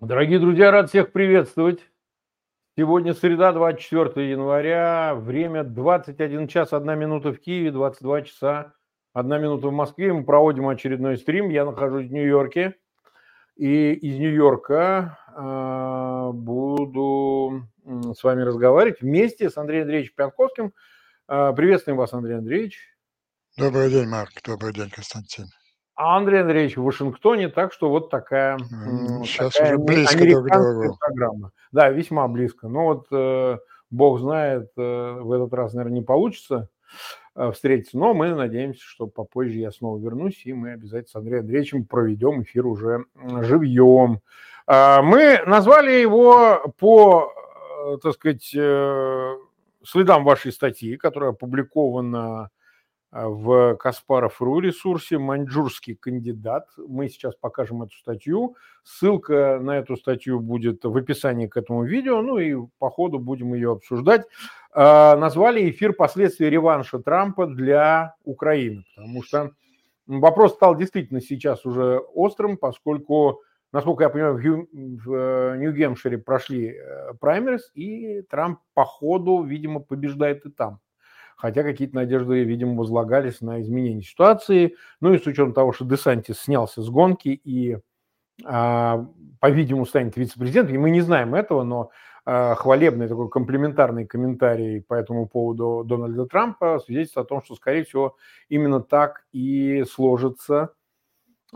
Дорогие друзья, рад всех приветствовать. Сегодня среда, 24 января, время 21 час 1 минута в Киеве, 22 часа 1 минута в Москве. Мы проводим очередной стрим. Я нахожусь в Нью-Йорке. И из Нью-Йорка э, буду с вами разговаривать вместе с Андреем Андреевичем Пянковским. Э, приветствуем вас, Андрей Андреевич. Добрый день, Марк. Добрый день, Константин. А Андрей Андреевич в Вашингтоне, так что вот такая, Сейчас такая уже близко другу. программа. Да, весьма близко. Но вот э, Бог знает, э, в этот раз, наверное, не получится э, встретиться, но мы надеемся, что попозже я снова вернусь, и мы обязательно с Андреем Андреевичем проведем эфир уже живьем. Э, мы назвали его по, э, так сказать, э, следам вашей статьи, которая опубликована в Каспаров.ру ресурсе «Маньчжурский кандидат». Мы сейчас покажем эту статью. Ссылка на эту статью будет в описании к этому видео, ну и по ходу будем ее обсуждать. Э, назвали эфир «Последствия реванша Трампа для Украины», потому что вопрос стал действительно сейчас уже острым, поскольку, насколько я понимаю, в э, Нью-Гемпшире прошли праймерис, и Трамп по ходу, видимо, побеждает и там хотя какие-то надежды, видимо, возлагались на изменение ситуации. Ну и с учетом того, что Десантис снялся с гонки и, а, по-видимому, станет вице-президентом, и мы не знаем этого, но а, хвалебный такой комплементарный комментарий по этому поводу Дональда Трампа свидетельствует о том, что, скорее всего, именно так и сложится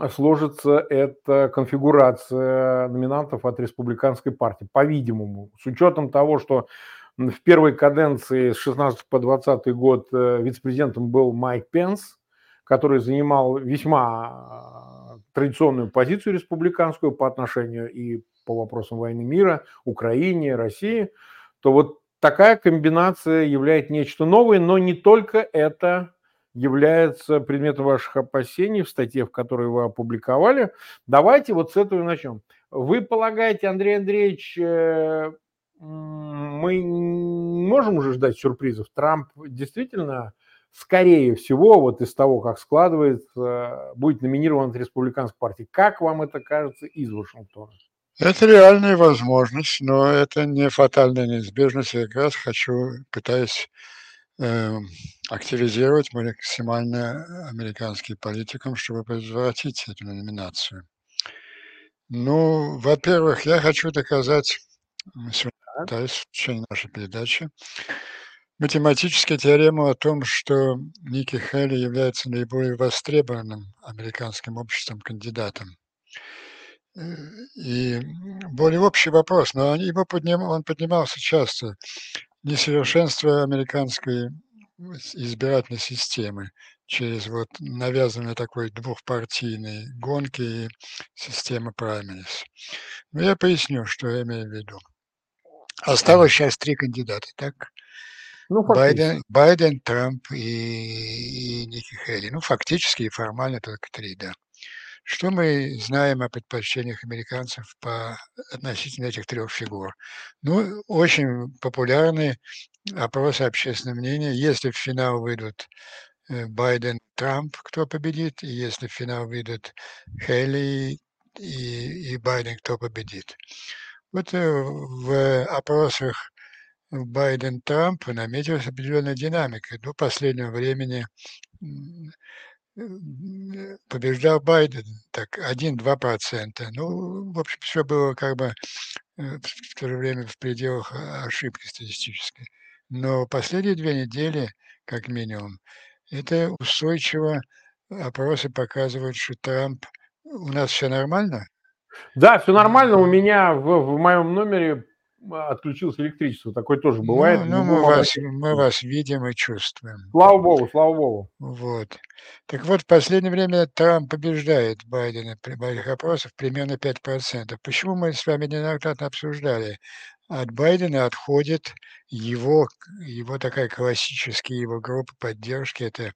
сложится эта конфигурация номинантов от республиканской партии, по-видимому, с учетом того, что в первой каденции с 16 по 20 год э, вице-президентом был Майк Пенс, который занимал весьма а, традиционную позицию республиканскую по отношению и по вопросам войны мира, Украине, России, то вот такая комбинация является нечто новое, но не только это является предметом ваших опасений в статье, в которой вы опубликовали. Давайте вот с этого и начнем. Вы полагаете, Андрей Андреевич, э, мы можем уже ждать сюрпризов. Трамп действительно, скорее всего, вот из того, как складывается, будет номинирован от республиканской партии. Как вам это кажется из Вашингтона? Это реальная возможность, но это не фатальная неизбежность. Я как раз хочу, пытаюсь э, активизировать максимально американским политикам, чтобы предотвратить эту номинацию. Ну, во-первых, я хочу доказать пытаюсь в течение нашей передачи. Математическая теорема о том, что Ники Хелли является наиболее востребованным американским обществом кандидатом. Э, и более общий вопрос, но его подним, он поднимался часто. Несовершенство американской избирательной системы через вот навязанной такой двухпартийной гонки и системы праймерис. Но я поясню, что я имею в виду. Осталось сейчас три кандидата, так? Ну, Байден, Байден, Трамп и, и Ники Хелли. Ну, фактически и формально только три, да. Что мы знаем о предпочтениях американцев по относительно этих трех фигур? Ну, очень популярны опросы общественного мнения. Если в финал выйдут э, Байден, Трамп, кто победит, и если в финал выйдут Хелли и, и Байден, кто победит. Вот э, в опросах Байден-Трамп наметилась определенная динамика. До последнего времени побеждал Байден, так, 1-2%. Ну, в общем, все было как бы э, в то же время в пределах ошибки статистической. Но последние две недели, как минимум, это устойчиво опросы показывают, что Трамп... У нас все нормально? Да, все нормально. У меня в, в моем номере отключилось электричество. Такое тоже ну, бывает. Ну, ну мы, вас, мы вас видим и чувствуем. Слава богу, слава богу. Вот. Так вот, в последнее время Трамп побеждает Байдена при моих опросах примерно 5%. Почему мы с вами неоднократно обсуждали? От Байдена отходит его, его такая классическая его группа поддержки. Это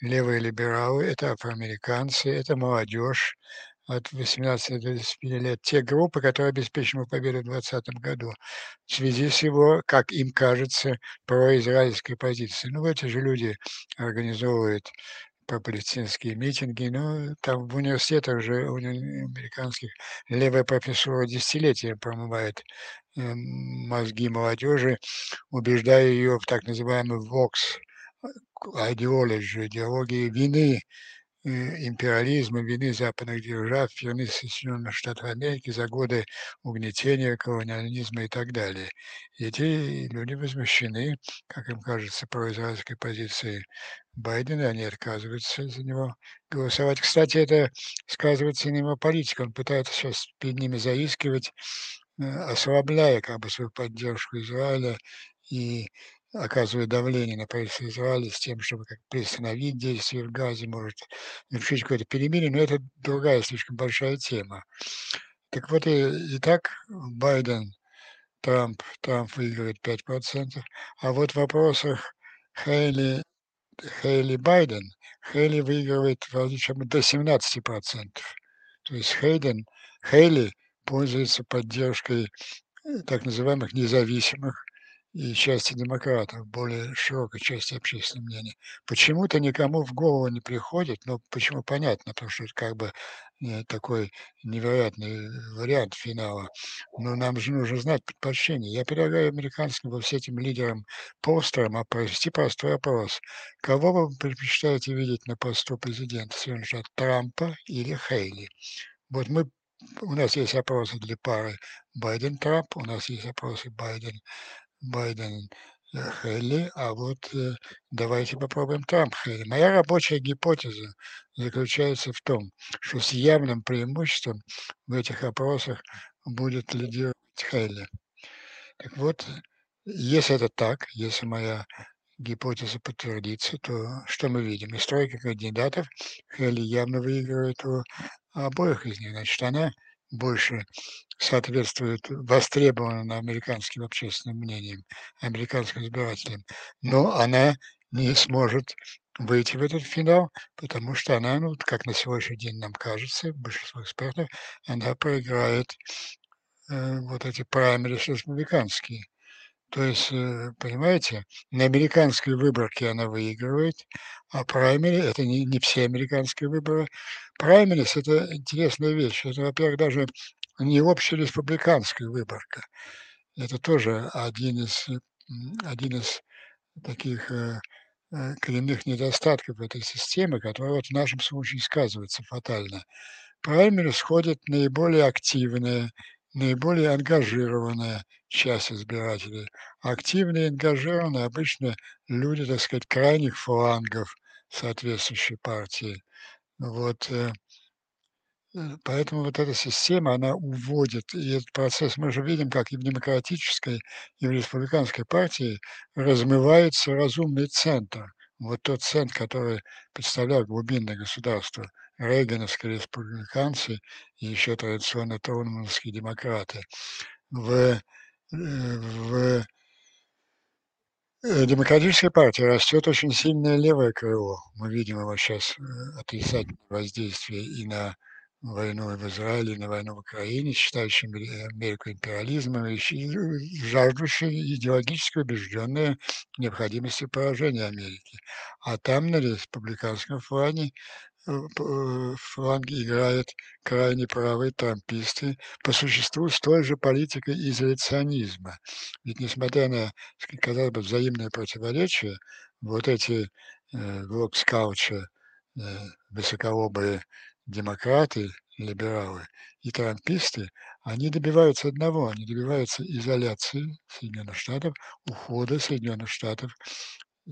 левые либералы, это афроамериканцы, это молодежь, от 18 до 25 лет, те группы, которые обеспечили победу в 2020 году, в связи с его, как им кажется, произраильской позицией. Ну, эти же люди организовывают про палестинские митинги. Ну, там в университетах же у американских левая профессура десятилетия промывает э, мозги молодежи, убеждая ее в так называемый ВОКС, идеологии, идеологии вины империализма, вины западных держав, вины Соединенных Штатов Америки за годы угнетения, колониализма и так далее. И эти люди возмущены, как им кажется, произраильской позицией Байдена, они отказываются за него голосовать. Кстати, это сказывается на его политике. Он пытается сейчас перед ними заискивать, э, ослабляя как бы свою поддержку Израиля и оказывает давление на правительство Израиля с тем, чтобы как приостановить действия в Газе, может решить какое-то перемирие, но это другая слишком большая тема. Так вот, и, и так Байден, Трамп, Трамп выигрывает 5%, а вот в вопросах Хейли, Хейли Байден, Хейли выигрывает вроде чем до 17%. То есть Хейден, Хейли пользуется поддержкой э, так называемых независимых и части демократов, более широкой части общественного мнения. Почему-то никому в голову не приходит, но почему понятно, потому что это как бы э, такой невероятный вариант финала. Но нам же нужно знать предпочтение. Я предлагаю американским во все этим лидерам постерам провести простой опрос. Кого вы предпочитаете видеть на посту президента Соединенных Штатов, Трампа или Хейли? Вот мы у нас есть опросы для пары Байден-Трамп, у нас есть опросы Байден Байден Хелли, а вот э, давайте попробуем Трамп Хелли. Моя рабочая гипотеза заключается в том, что с явным преимуществом в этих опросах будет лидировать Хелли. Так вот, если это так, если моя гипотеза подтвердится, то что мы видим? Из тройки кандидатов Хелли явно выигрывает у обоих из них. Значит, она больше соответствует востребованным американским общественным мнением, американским избирателям, но она не сможет выйти в этот финал, потому что она, ну, как на сегодняшний день нам кажется, большинство экспертов, она проиграет э, вот эти праймерис республиканские. То есть, э, понимаете, на американской выборке она выигрывает, а праймери – это не, не все американские выборы. Праймерис – это интересная вещь. Это, во-первых, даже не общереспубликанская выборка. Это тоже один из, один из таких э, э, коренных недостатков этой системы, который вот в нашем случае сказывается фатально. Праймерис сходят наиболее активные, наиболее ангажированная часть избирателей. Активные и ангажированные обычно люди, так сказать, крайних флангов соответствующей партии. Вот, э, Поэтому вот эта система, она уводит, и этот процесс, мы же видим, как и в демократической, и в республиканской партии размывается разумный центр. Вот тот центр, который представлял глубинное государство, рейгановские республиканцы и еще традиционно тронмановские демократы. В, э, в э, демократической партии растет очень сильное левое крыло. Мы видим его сейчас э, отрицательное воздействие и на войну в Израиле, на войну в Украине, считающие Америку империализмом, и жаждущие идеологически убежденные необходимости поражения Америки. А там на республиканском фланге фланге играют крайне правые трамписты по существу с той же политикой изоляционизма. Ведь несмотря на, казалось бы, взаимные противоречия, вот эти э, глокскауча, э, высоколобые демократы, либералы и трамписты, они добиваются одного, они добиваются изоляции Соединенных Штатов, ухода Соединенных Штатов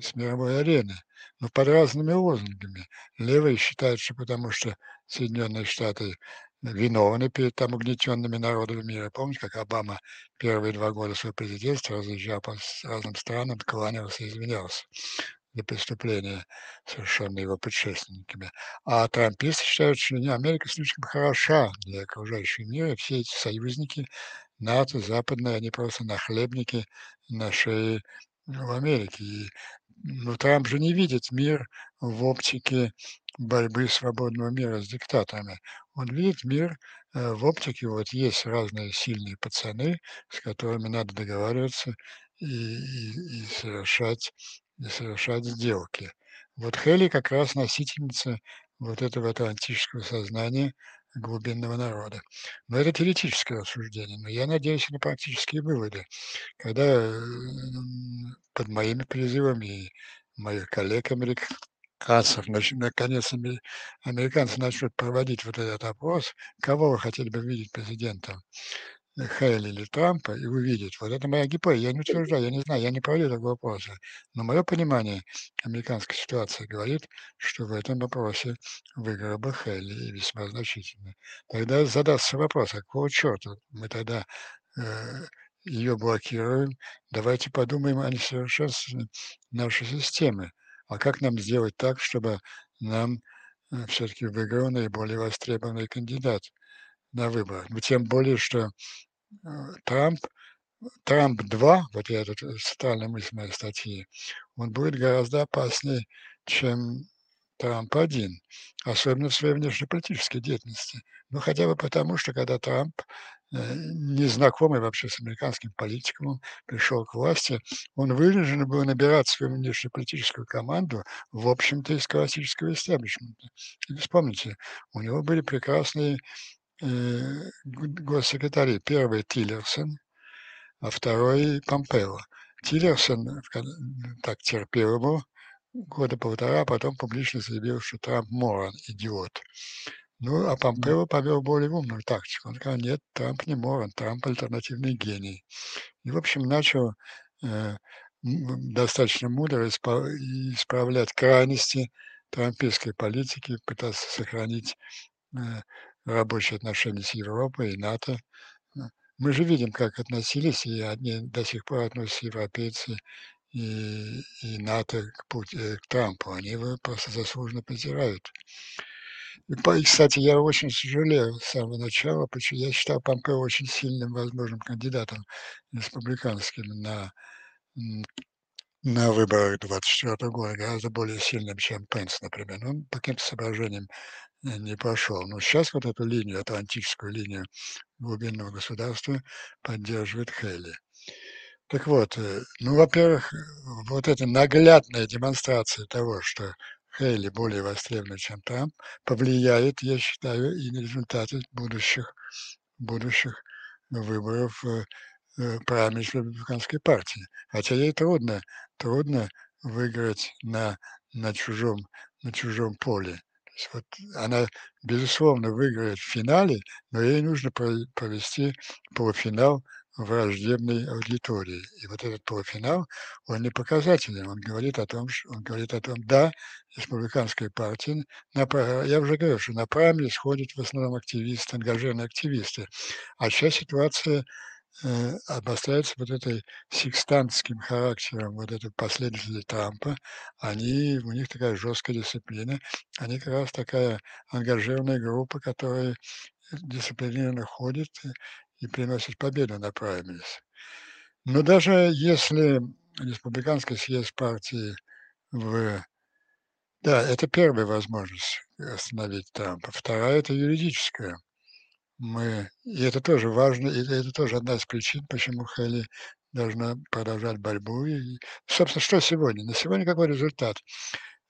с мировой арены, но под разными лозунгами. Левые считают, что потому что Соединенные Штаты виновны перед там угнетенными народами мира. Помните, как Обама первые два года своего президентства разъезжал по разным странам, кланялся и извинялся за преступления, совершенные его предшественниками. А трамписты считают, что не, Америка слишком хороша для окружающего мира, все эти союзники НАТО, западные, они просто нахлебники на шее в Америке. И но Трамп же не видит мир в оптике борьбы свободного мира с диктаторами. Он видит мир э, в оптике, вот есть разные сильные пацаны, с которыми надо договариваться и, и, и совершать, и совершать сделки. Вот Хелли как раз носительница вот этого атлантического сознания глубинного народа. Но это теоретическое рассуждение, но я надеюсь на практические выводы. Когда под моими призывами и моих коллег американцев, наконец американцы начнут проводить вот этот опрос, кого вы хотели бы видеть президентом, Хейли или Трампа и увидеть. Вот это моя гипотеза. Я не утверждаю, я не знаю, я не проводил такого вопроса. Но мое понимание американской ситуации говорит, что в этом вопросе выиграл бы Хейли и весьма значительно. Тогда задастся вопрос, а какого черта мы тогда э, ее блокируем? Давайте подумаем о несовершенствовании нашей системы. А как нам сделать так, чтобы нам э, все-таки выиграл наиболее востребованный кандидат? На выборах. Но тем более, что э, Трамп, Трамп-2, вот я тут центральная мысль моей статьи, он будет гораздо опаснее, чем Трамп-1, особенно в своей внешнеполитической деятельности. Ну, хотя бы потому, что когда Трамп, э, незнакомый вообще с американским политиком, пришел к власти, он вынужден был набирать свою внешнеполитическую команду, в общем-то, из классического истеблишмента. Вспомните, у него были прекрасные Э, госсекретарей. Первый Тиллерсон, а второй Помпео. Тиллерсон так терпел его года полтора, а потом публично заявил, что Трамп морон, идиот. Ну, а Помпео повел более умную тактику. Он сказал, нет, Трамп не морон, Трамп альтернативный гений. И, в общем, начал э, достаточно мудро исправлять крайности трампийской политики, пытаться сохранить э, рабочие отношения с Европой и НАТО. Мы же видим, как относились, и они до сих пор относятся европейцы и, и НАТО к, Пути, э, к Трампу. Они его просто заслуженно презирают. И, кстати, я очень сожалею с самого начала, что я считал Помпео очень сильным возможным кандидатом республиканским на, на выборах 24 года, гораздо более сильным, чем Пенс, например. Ну, по каким-то соображениям не пошел. Но сейчас вот эту линию, атлантическую линию глубинного государства поддерживает Хейли. Так вот, э, ну, во-первых, вот эта наглядная демонстрация того, что Хейли более востребован, чем Трамп, повлияет, я считаю, и на результаты будущих, будущих выборов э, праймерис республиканской партии. Хотя ей трудно, трудно выиграть на, на, чужом, на чужом поле вот она, безусловно, выиграет в финале, но ей нужно провести полуфинал враждебной аудитории. И вот этот полуфинал, он не показательный. Он говорит о том, что, он говорит о том, да, республиканская партия, на, я уже говорил, что на прайме сходят в основном активисты, ангажированные активисты. А сейчас ситуация э, обостряется вот этой секстантским характером вот этой последователи Трампа. Они, у них такая жесткая дисциплина. Они как раз такая ангажированная группа, которая дисциплинированно ходит и приносит победу на праймерис. Но даже если республиканский съезд партии в... Да, это первая возможность остановить Трампа. Вторая – это юридическая мы, и это тоже важно, и это тоже одна из причин, почему Хелли должна продолжать борьбу. И, собственно, что сегодня? На сегодня какой результат?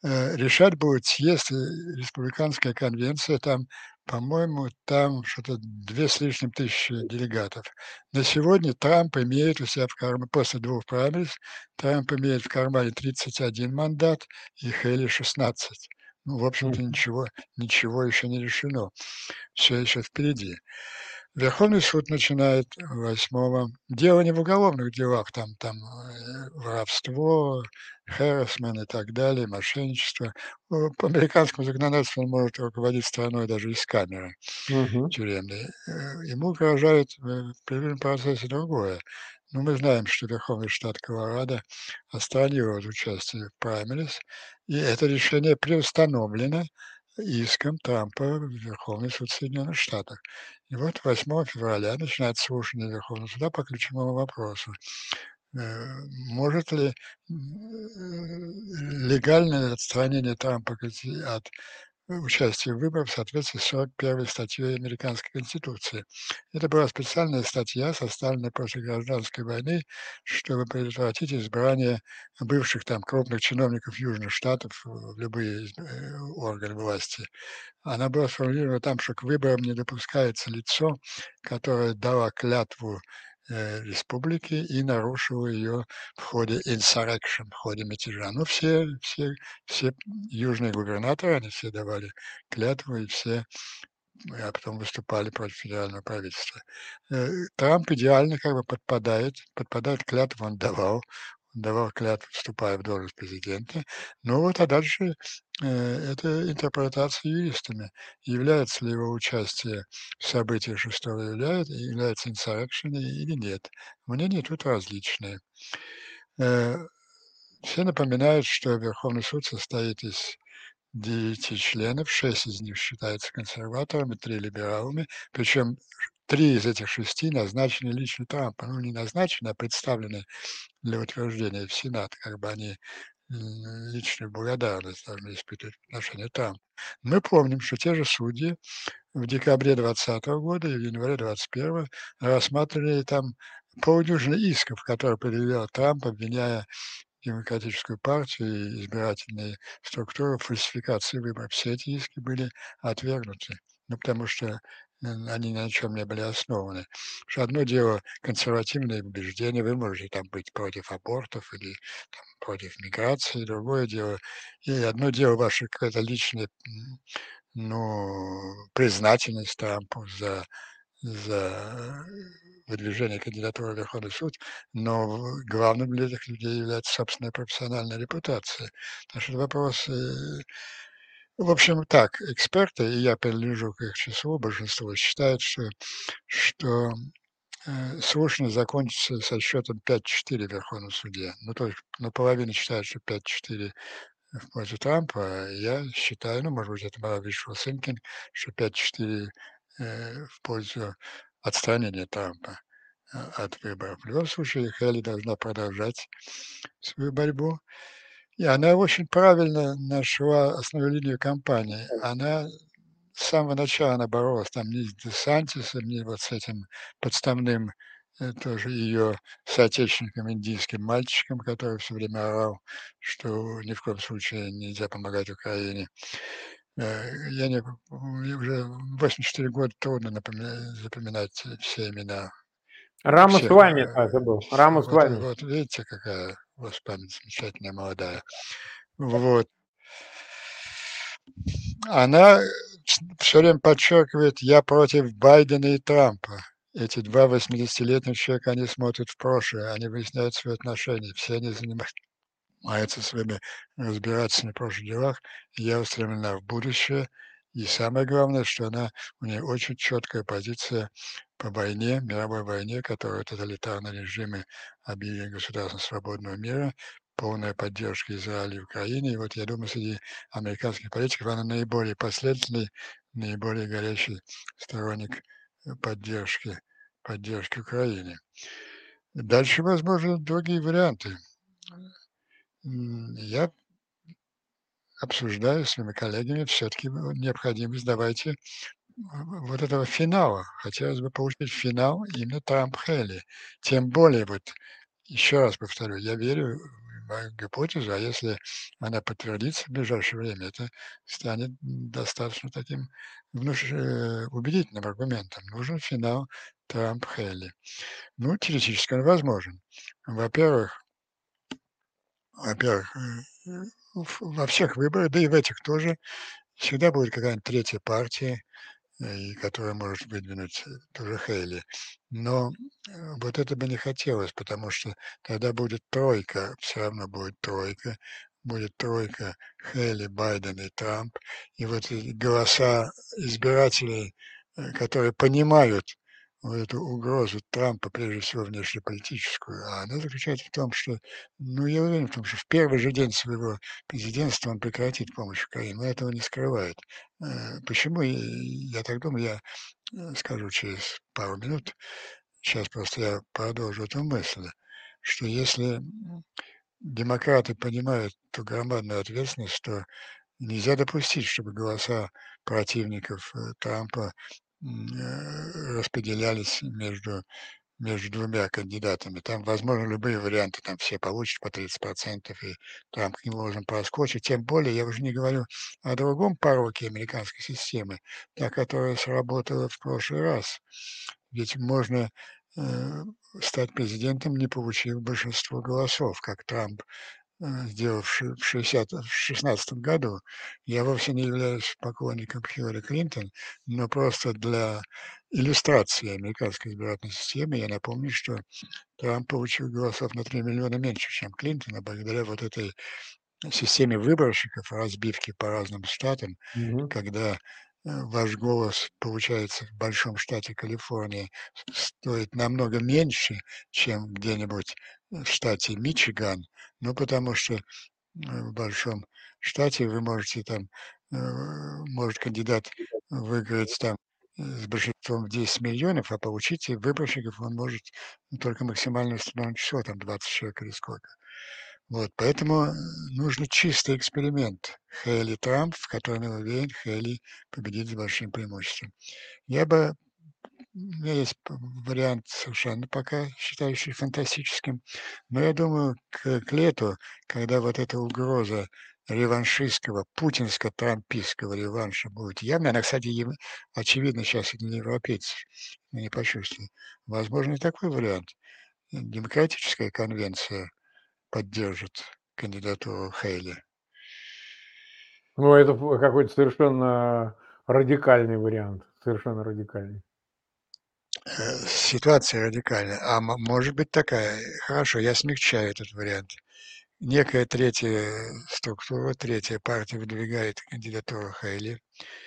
Э, решать будет съезд, э, республиканская конвенция, там, по-моему, там что-то две с лишним тысячи делегатов. На сегодня Трамп имеет у себя в кармане, после двух праймериз, Трамп имеет в кармане 31 мандат и Хелли 16. Ну, в общем-то, ничего, ничего еще не решено. Все еще впереди. Верховный суд начинает 8 Дело не в уголовных делах, там, там э, воровство, харасмент и так далее, мошенничество. По американскому законодательству он может руководить страной даже из камеры угу. тюремной. Э, ему угрожает э, в процессе другое. Но мы знаем, что Верховный штат Колорадо отстранил от участия в праймерис, и это решение приустановлено иском Трампа в Верховный суд Соединенных Штатов. И вот 8 февраля начинается слушание Верховного суда по ключевому вопросу. Э, может ли легальное отстранение Трампа от участие в выборах в соответствии с 41 статьей Американской Конституции. Это была специальная статья, составленная после гражданской войны, чтобы предотвратить избрание бывших там крупных чиновников Южных Штатов в любые э, органы власти. Она была сформулирована там, что к выборам не допускается лицо, которое дало клятву Э, республики и нарушил ее в ходе insurrection, в ходе мятежа. Ну, все, все, все южные губернаторы, они все давали клятву, и все а потом выступали против федерального правительства. Э, Трамп идеально как бы подпадает, подпадает клятву он давал, давал клятву, вступая в должность президента. Ну вот, а дальше э, это интерпретация юристами. Является ли его участие в событиях 6 июля, является insurrection или нет. Мнения тут различные. Э, все напоминают, что Верховный суд состоит из девяти членов, шесть из них считаются консерваторами, три либералами, причем три из этих шести назначены лично Трампом. Ну, не назначены, а представлены для утверждения в Сенат, как бы они личную благодарность должны испытывать в отношении Трампа. Мы помним, что те же судьи в декабре 2020 года и в январе 2021 рассматривали там полдюжины исков, которые предъявлял Трамп, обвиняя Демократическую партию и избирательные структуры фальсификации выборов. Все эти иски были отвергнуты. Ну, потому что они ни на чем не были основаны. Что одно дело консервативные убеждения, вы можете там быть против абортов или там, против миграции, другое дело, и одно дело ваше какое-то личное, ну, признательность Трампу за, за выдвижение кандидатуры в Верховный суд, но главным для этих людей является собственная профессиональная репутация. Так что вопрос в общем, так, эксперты, и я принадлежу к их числу, большинство считают, что, что э, слушание закончится со счетом 5-4 в Верховном суде. Ну, то есть наполовину считают, что 5-4 в пользу Трампа. Я считаю, ну, может быть, это была wishful thinking, что 5-4 э, в пользу отстранения Трампа э, от выборов. В любом случае, Хелли должна продолжать свою борьбу. И она очень правильно нашла основную линию кампании. Она с самого начала она боролась там не с Десантисом, не вот с этим подставным э, тоже ее соотечественником, индийским мальчиком, который все время орал, что ни в коем случае нельзя помогать Украине. Э, я не, уже 84 года трудно напоминать, запоминать все имена. Рамос Вами, а, забыл. Рамос вот, Вами. Вот видите, какая у вас память замечательная, молодая. Вот. Она все время подчеркивает, я против Байдена и Трампа. Эти два 80-летних человека, они смотрят в прошлое, они выясняют свои отношения, все они занимаются своими разбираться на прошлых делах. Я устремлена в будущее, и самое главное, что она, у нее очень четкая позиция по войне, мировой войне, которую тоталитарные режимы объявили государством свободного мира, полная поддержка Израиля и Украины. И вот я думаю, среди американских политиков она наиболее последовательный, наиболее горячий сторонник поддержки, поддержки Украины. Дальше, возможно, другие варианты. Я обсуждаю с своими коллегами все-таки необходимость, давайте вот этого финала. Хотелось бы получить финал именно Трамп-Хелли. Тем более, вот еще раз повторю, я верю в мою гипотезу, а если она подтвердится в ближайшее время, это станет достаточно таким внуш... Э, убедительным аргументом. Нужен финал Трамп-Хелли. Ну, теоретически он возможен. Во-первых, во-первых, э, во всех выборах, да и в этих тоже, всегда будет какая-нибудь третья партия, и которая может выдвинуть тоже Хейли. Но э, вот это бы не хотелось, потому что тогда будет тройка, все равно будет тройка, будет тройка Хейли, Байден и Трамп. И вот эти голоса избирателей, э, которые понимают эту угрозу Трампа, прежде всего внешнеполитическую, а она заключается в том, что, ну, я уверен в том, что в первый же день своего президентства он прекратит помощь Украине, но этого не скрывает. Э, почему, я так думаю, я э, скажу через пару минут, сейчас просто я продолжу эту мысль, что если демократы понимают ту громадную ответственность, что Нельзя допустить, чтобы голоса противников Трампа распределялись между между двумя кандидатами. Там возможно любые варианты, там все получат по 30%, и Трамп к нему должен проскочить. Тем более, я уже не говорю о другом пороке американской системы, та, которая сработала в прошлый раз. Ведь можно э, стать президентом, не получив большинство голосов, как Трамп Э, сделал в 60, в 16 году. Я вовсе не являюсь поклонником Хиллари Клинтон, но просто для иллюстрации американской избирательной системы я напомню, что Трамп получил голосов на 3 миллиона меньше, чем Клинтон, а благодаря вот этой системе выборщиков, разбивки по разным штатам, mm-hmm. когда э, ваш голос, получается, в большом штате Калифорния стоит намного меньше, чем где-нибудь в штате Мичиган, ну, потому что э, в большом штате вы можете там, э, может кандидат выиграть там э, с большинством в 10 миллионов, а получить выборщиков он может только максимальное установленное число, там 20 человек или сколько. Вот, поэтому нужно чистый эксперимент. Хейли Трамп, в котором я уверен, Хейли победит с большим преимуществом. Я бы у меня есть вариант совершенно пока считающий фантастическим, но я думаю, к, к лету, когда вот эта угроза реваншистского, путинско-трампийского реванша будет явно, она, кстати, очевидно, сейчас и для европейцев не почувствует. Возможно, и такой вариант. Демократическая конвенция поддержит кандидатуру Хейли. Ну, это какой-то совершенно радикальный вариант, совершенно радикальный. Э, ситуация радикальная. А может быть такая. Хорошо, я смягчаю этот вариант. Некая третья структура, третья партия выдвигает кандидатуру Хейли.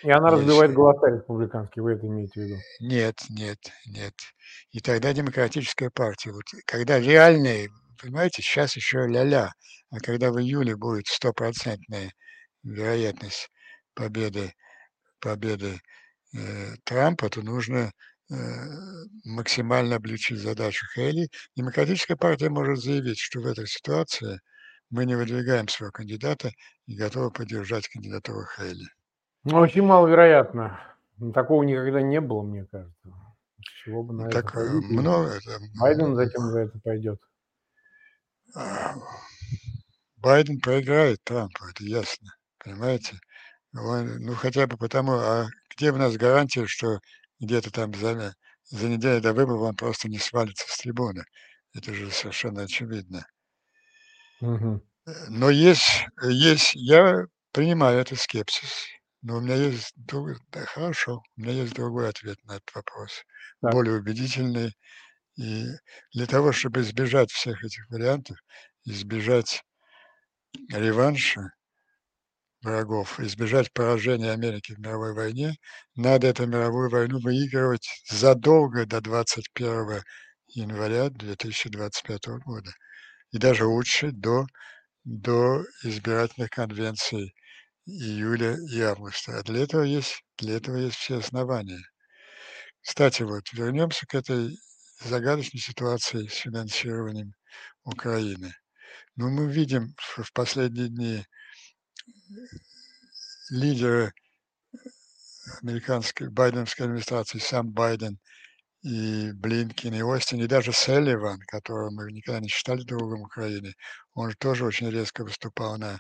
И она Если... разбивает голоса республиканские, вы это имеете в виду? Нет, нет, нет. И тогда демократическая партия. Вот когда реальные, понимаете, сейчас еще ля-ля, а когда в июле будет стопроцентная вероятность победы, победы э, Трампа, то нужно Э, максимально облегчить задачу Хейли, Демократическая партия может заявить, что в этой ситуации мы не выдвигаем своего кандидата и готовы поддержать кандидатуру Хейли. Ну, очень маловероятно. Такого никогда не было, мне кажется. Чего бы на так, это э, пойти? Много, это, Байден затем за это пойдет. Байден проиграет Трампу, это ясно. Понимаете? Он, ну, хотя бы потому, а где у нас гарантия, что где-то там за, за неделю до выборов он просто не свалится с трибуны. Это же совершенно очевидно. Угу. Но есть, есть, я принимаю этот скепсис, но у меня есть другой, да, хорошо, у меня есть другой ответ на этот вопрос, так. более убедительный. И для того, чтобы избежать всех этих вариантов, избежать реванша, врагов, избежать поражения Америки в мировой войне, надо эту мировую войну выигрывать задолго до 21 января 2025 года. И даже лучше до, до избирательных конвенций июля и августа. А для этого есть, для этого есть все основания. Кстати, вот вернемся к этой загадочной ситуации с финансированием Украины. Ну, мы видим в последние дни лидеры американской байденовской администрации, сам Байден и Блинкин, и Остин, и даже Селливан, которого мы никогда не считали другом Украины, он же тоже очень резко выступал на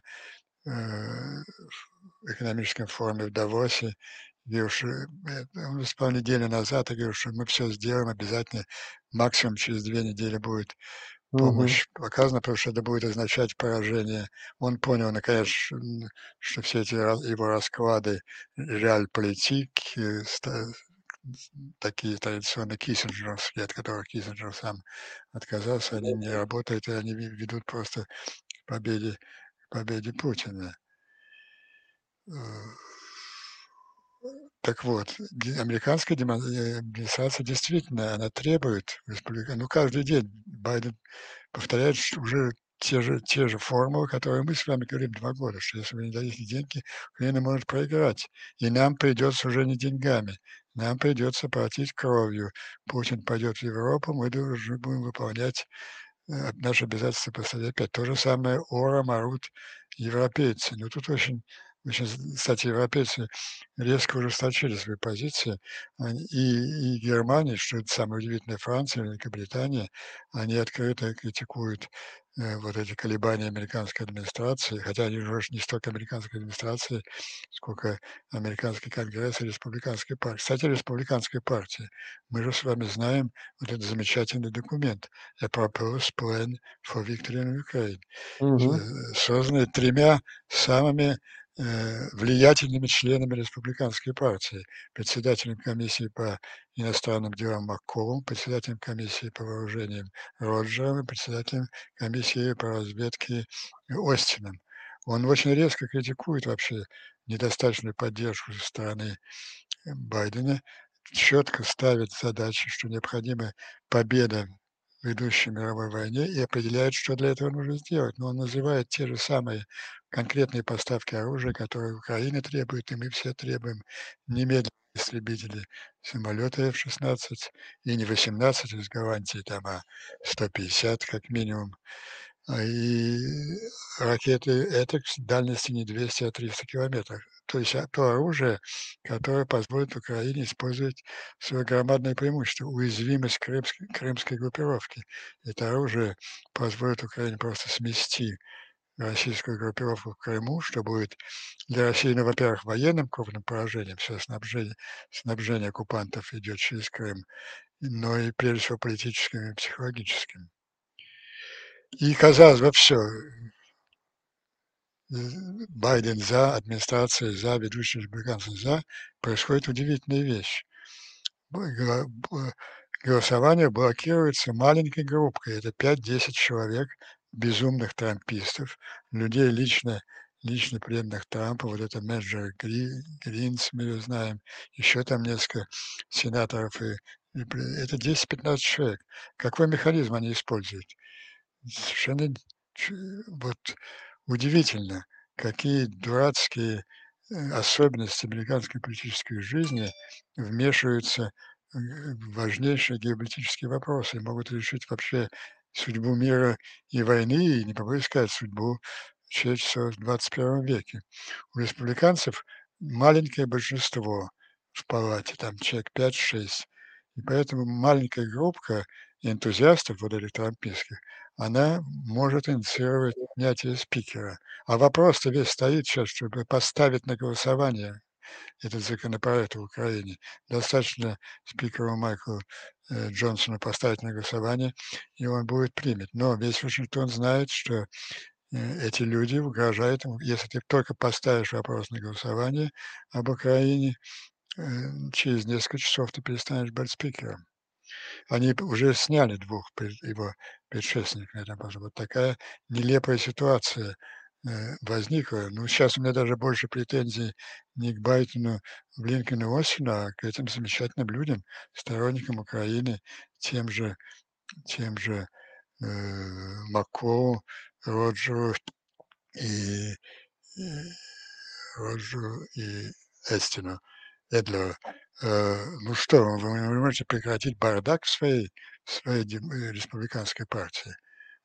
э, экономическом форуме в Давосе, говорил, что э, он выступал неделю назад и говорил, что мы все сделаем обязательно, максимум через две недели будет помощь угу. оказана, потому что это будет означать поражение. Он понял, наконец, что все эти его расклады реаль-политик, такие традиционные Киссинджеровские, от которых Киссинджер сам отказался, они не работают, и они ведут просто к победе, к победе Путина. Так вот, американская администрация действительно, она требует, ну, каждый день Байден повторяет уже те же, те же формулы, которые мы с вами говорим два года, что если вы не дадите деньги, Украина может проиграть. И нам придется уже не деньгами, нам придется платить кровью. Путин пойдет в Европу, мы должны будем выполнять э, наши обязательства по статье 5. То же самое ором орут европейцы. Но тут очень Очень, кстати, европейцы резко ужесточили свои позиции. И, и Германия, что это самое удивительное, Франция, Великобритания, они открыто критикуют э, вот эти колебания американской администрации, хотя они уже не столько американской администрации, сколько американский конгресс и республиканской партии. Кстати, республиканской партии. Мы же с вами знаем вот этот замечательный документ «A Proposed Plan for Victory in Ukraine», угу. созданный тремя самыми влиятельными членами республиканской партии, председателем комиссии по иностранным делам Макковым, председателем комиссии по вооружениям Роджером и председателем комиссии по разведке Остином. Он очень резко критикует вообще недостаточную поддержку со стороны Байдена, четко ставит задачи, что необходима победа в идущей мировой войне и определяет, что для этого нужно сделать. Но он называет те же самые конкретные поставки оружия, которые Украина требует, и мы все требуем немедленно истребители самолеты F-16 и не 18 из Голландии, там, а 150 как минимум. А, и ракеты это дальности не 200, а 300 километров. То есть а, то оружие, которое позволит Украине использовать свое громадное преимущество, уязвимость крымской, крымской группировки. Это оружие позволит Украине просто смести российскую группировку в Крыму, что будет для России, ну, во-первых, военным крупным поражением, все снабжение, снабжение оккупантов идет через Крым, но и прежде всего политическим и психологическим. И, казалось бы, все. Байден за, администрация за, ведущие республиканцы за, происходит удивительная вещь. Голосование блокируется маленькой группкой, это 5-10 человек – безумных трампистов, людей лично, лично преданных Трампа, вот это Мэджор Гри, Гринс, мы ее знаем, еще там несколько сенаторов, и, и это 10-15 человек. Какой механизм они используют? Совершенно вот удивительно, какие дурацкие э, особенности американской политической жизни вмешиваются э, в важнейшие геополитические вопросы и могут решить вообще судьбу мира и войны, и, не побоюсь сказать, судьбу человечества в 21 веке. У республиканцев маленькое большинство в палате, там человек 5-6. И поэтому маленькая группа энтузиастов, вот этих трампийских, она может инициировать принятие спикера. А вопрос-то весь стоит сейчас, чтобы поставить на голосование этот законопроект в Украине. Достаточно спикеру Майклу э, Джонсону поставить на голосование, и он будет принят. Но весь Вашингтон знает, что э, эти люди угрожают, если ты только поставишь вопрос на голосование об Украине, э, через несколько часов ты перестанешь быть спикером. Они уже сняли двух его предшественников на этом Вот такая нелепая ситуация Э, возникло. Ну, сейчас у меня даже больше претензий не к Байдену, Блинкену и Осину, а к этим замечательным людям, сторонникам Украины, тем же, тем же э, Макову, Роджеру и, и Роджеру и Эстину, Эдлеру. Э, ну что, вы, вы можете прекратить бардак в своей, в своей э, республиканской партии?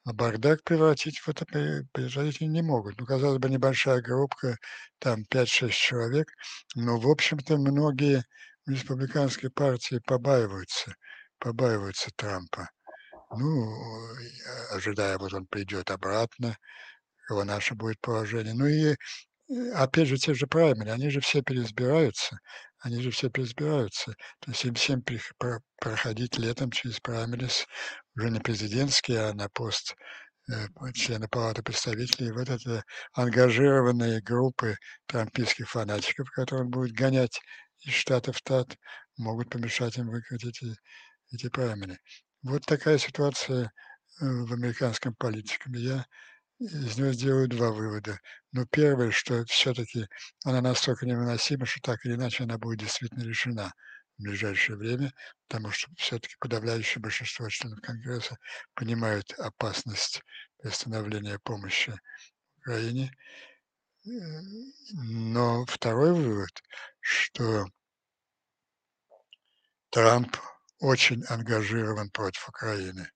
А бардак превратить в это превратить не могут. Ну, казалось бы, небольшая группа, там 5-6 человек, но, в общем-то, многие в республиканской партии побаиваются, побаиваются Трампа. Ну, ожидая, вот он придет обратно, его наше будет положение. Ну и опять же, те же праймери, они же все переизбираются, они же все переизбираются. То есть им всем проходить летом через праймерис уже не президентский, а на пост э, члена Палаты представителей, вот это ангажированные группы трампийских фанатиков, которые он будет гонять из штата в штат, могут помешать им выиграть эти, эти праймери. Вот такая ситуация э, в американском политике. Я из него сделаю два вывода. Но первое, что все-таки она настолько невыносима, что так или иначе она будет действительно решена в ближайшее время, потому что все-таки подавляющее большинство членов Конгресса понимают опасность приостановления помощи Украине. Но второй вывод, что Трамп очень ангажирован против Украины.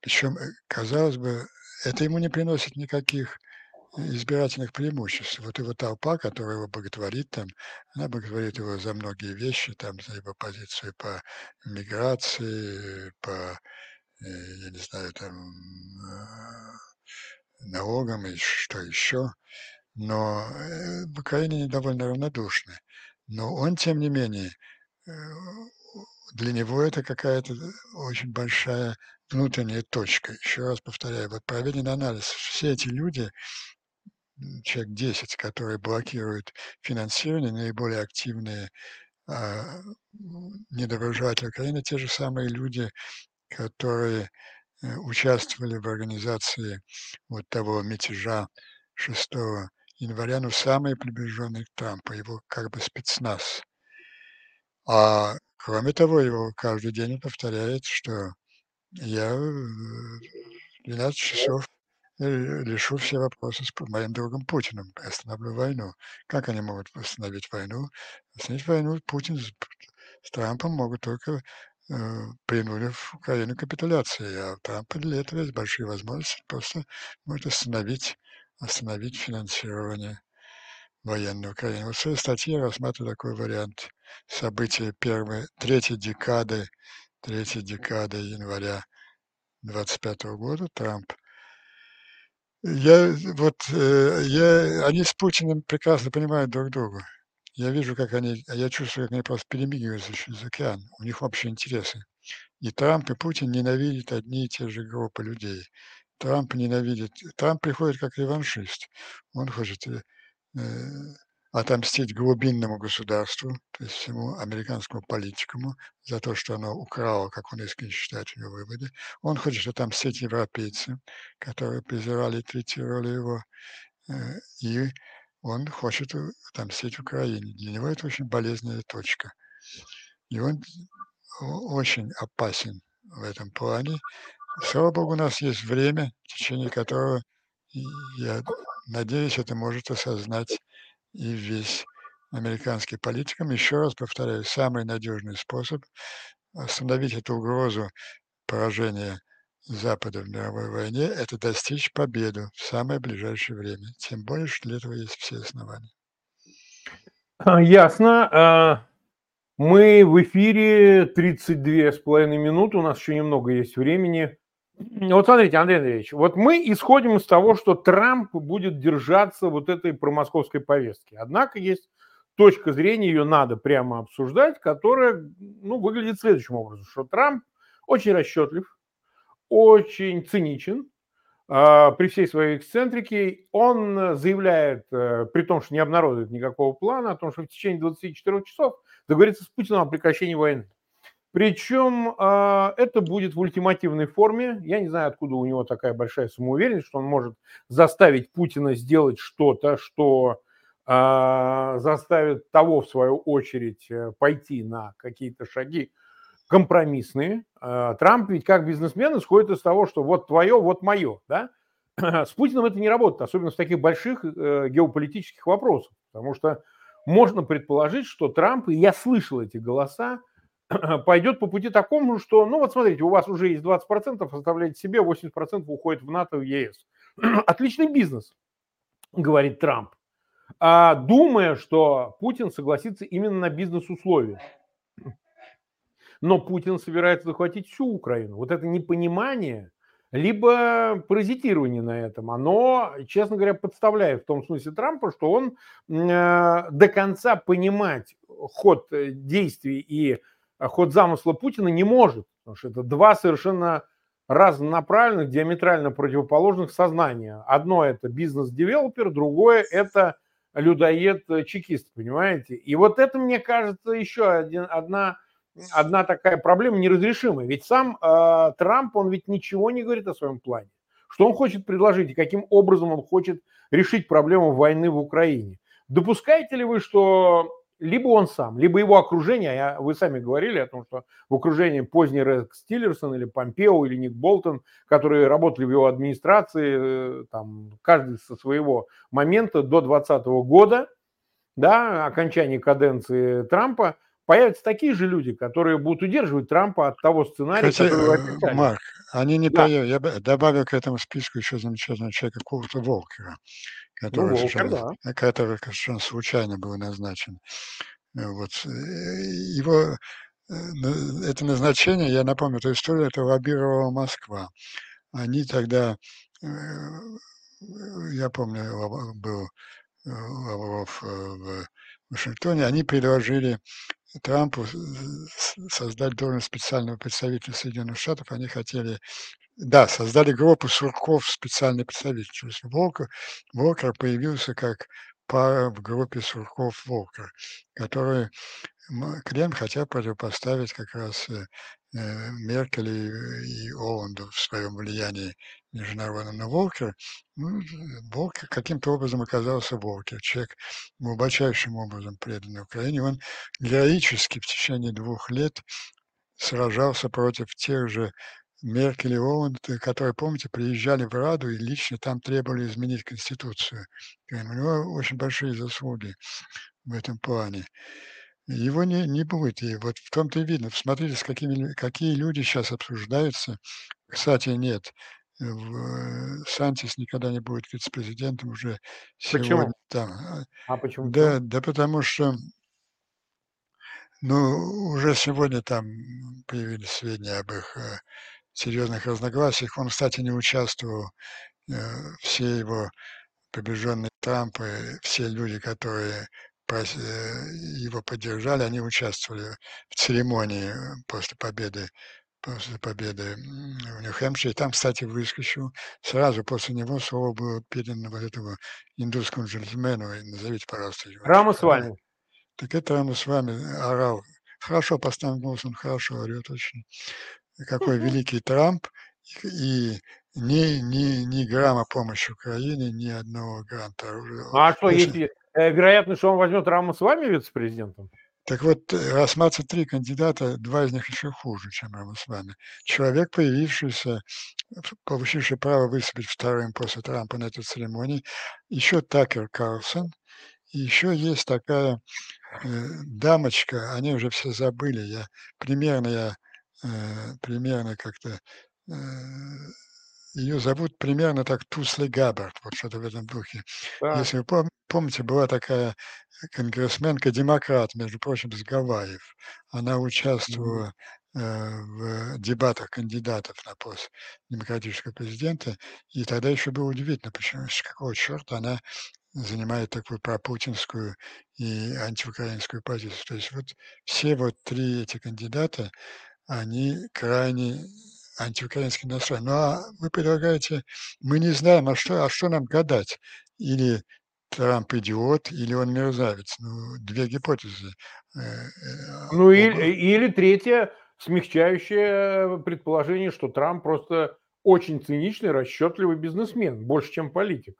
Причем, э, казалось бы, это ему не приносит никаких избирательных преимуществ. Вот его толпа, которая его боготворит там, она боготворит его за многие вещи, там, за его позицию по миграции, по, э, я не знаю, там, э, налогам и что еще. Но э, в Украине довольно равнодушны. Но он, тем не менее, для него это какая-то очень большая внутренняя точка. Еще раз повторяю, вот проведен анализ. Все эти люди, человек 10, которые блокируют финансирование, наиболее активные а, недоброжелатели Украины, те же самые люди, которые э, участвовали в организации вот того мятежа 6 января, ну, самые приближенные к Трампу, его как бы спецназ. А кроме того, его каждый день повторяет, что я 12 часов решу все вопросы с моим другом Путиным, остановлю войну. Как они могут остановить войну? Остановить войну Путин с, с Трампом могут только э, принудив Украину капитуляции, а Трамп для этого есть большие возможности, просто может остановить, остановить финансирование военной Украины. Вот в своей статье я рассматриваю такой вариант события первой, третьей декады, третьей декады января 25 года Трамп я вот, э, я, они с Путиным прекрасно понимают друг друга. Я вижу, как они, я чувствую, как они просто перемигиваются через океан. У них общие интересы. И Трамп, и Путин ненавидят одни и те же группы людей. Трамп ненавидит, Трамп приходит как реваншист. Он хочет э, отомстить глубинному государству, то есть всему американскому политикуму, за то, что оно украло, как он искренне считает у него выводы. Он хочет отомстить европейцам, которые презирали и третировали его, э, и он хочет отомстить Украине. Для него это очень болезненная точка. И он очень опасен в этом плане. Слава Богу, у нас есть время, в течение которого, я надеюсь, это может осознать и весь американский политикам. Еще раз повторяю, самый надежный способ остановить эту угрозу поражения Запада в мировой войне – это достичь победу в самое ближайшее время. Тем более, что для этого есть все основания. А, ясно. А, мы в эфире 32 с половиной минуты, у нас еще немного есть времени. Вот смотрите, Андрей Андреевич, вот мы исходим из того, что Трамп будет держаться вот этой промосковской повестки. Однако есть точка зрения, ее надо прямо обсуждать, которая ну, выглядит следующим образом, что Трамп очень расчетлив, очень циничен, э, при всей своей эксцентрике. Он заявляет, э, при том, что не обнародует никакого плана, о том, что в течение 24 часов договорится с Путиным о прекращении войны. Причем э, это будет в ультимативной форме. Я не знаю, откуда у него такая большая самоуверенность, что он может заставить Путина сделать что-то, что э, заставит того, в свою очередь, э, пойти на какие-то шаги компромиссные. Э, Трамп ведь как бизнесмен исходит из того, что вот твое, вот мое. Да? С Путиным это не работает, особенно в таких больших э, геополитических вопросах. Потому что можно предположить, что Трамп, и я слышал эти голоса, пойдет по пути такому, что, ну вот смотрите, у вас уже есть 20%, оставляете себе, 80% уходит в НАТО и ЕС. Отличный бизнес, говорит Трамп, а, думая, что Путин согласится именно на бизнес-условия. Но Путин собирается захватить всю Украину. Вот это непонимание, либо паразитирование на этом, оно, честно говоря, подставляет в том смысле Трампа, что он э, до конца понимать ход э, действий и ход замысла Путина не может, потому что это два совершенно разнонаправленных, диаметрально противоположных сознания. Одно это бизнес-девелопер, другое это людоед-чекист, понимаете? И вот это, мне кажется, еще один, одна, одна такая проблема неразрешимая. Ведь сам э, Трамп, он ведь ничего не говорит о своем плане. Что он хочет предложить и каким образом он хочет решить проблему войны в Украине. Допускаете ли вы, что либо он сам, либо его окружение, а вы сами говорили о том, что в окружении поздний Рекс Тиллерсон или Помпео или Ник Болтон, которые работали в его администрации, э, там, каждый со своего момента до 2020 года, да, окончания каденции Трампа, появятся такие же люди, которые будут удерживать Трампа от того сценария, Хотя, который вы э, описали. Марк, они не Да. появятся. Я добавил к этому списку еще замечательного человека Курта Волкера, который Волкер, совершенно, да. который совершенно случайно был назначен. Э, Вот э, его э, это назначение, я напомню эту историю, это лоббировала Москва. Они тогда, э, я помню, был э, Лавров э, в Вашингтоне, они предложили Трампу создать должность специального представителя Соединенных Штатов. Они хотели, да, создали группу Сурков специальный представитель. Есть Волкер, появился как пара в группе Сурков-Волкер, которые м, Кремль хотел противопоставить как раз э, э, Меркель и, Оланду в своем влиянии международном. Но Волкер, ну, Волкер каким-то образом оказался Волкер, человек глубочайшим образом преданный Украине. Он героически в течение двух лет сражался против тех же Меркель и Оланд, которые, помните, приезжали в Раду и лично там требовали изменить Конституцию. У него очень большие заслуги в этом плане. Его не, не будет. И вот в том-то и видно. Смотрите, с какими, какие люди сейчас обсуждаются. Кстати, нет. в- Сантис никогда не будет вице-президентом уже сегодня. Почему? Там. а, А почему? Да, да потому что ну, уже сегодня там появились сведения об их э, серьезных разногласиях. Он, кстати, не участвовал. э, все его приближенные Трампа, все люди, которые э, его поддержали, они участвовали в церемонии э, после победы после победы в Нью-Хэмпшире. Там, кстати, выскочил. Сразу после него слово было передано вот этому индусскому джентльмену. Назовите, пожалуйста, его Рама с вами. Так это он с вами орал. Хорошо поставил голос, он хорошо орет очень. Какой великий Трамп. И ни, ни, ни грамма помощи Украине, ни одного гранта оружия. А что, Очень- есть э, вероятность, что он возьмет Рама с вами вице-президентом? Так вот, э, рассматривать три кандидата, два из них еще хуже, чем Рамасвами. Человек, появившийся, п- получивший право выступить вторым после Трампа на этой церемонии, еще Такер Карлсон, и еще есть такая э, дамочка, они уже все забыли, я примерно, я э, примерно как-то э, ее зовут примерно так Тусли Габбард, вот что-то в этом духе. Так. Если вы пом- помните, была такая конгрессменка-демократ, между прочим, с Гавайев. Она участвовала э, в дебатах кандидатов на пост демократического президента, и тогда еще было удивительно, почему, с какого черта она занимает такую пропутинскую и антиукраинскую позицию. То есть вот все вот три эти кандидата, они крайне антиукраински настроены. Ну а вы предлагаете, мы не знаем, а что, а что нам гадать? Или Трамп идиот, или он мерзавец. Ну, две гипотезы. Э, э, Ну или, или третье, смягчающее предположение, что Трамп просто очень циничный, расчетливый бизнесмен, больше, чем политик.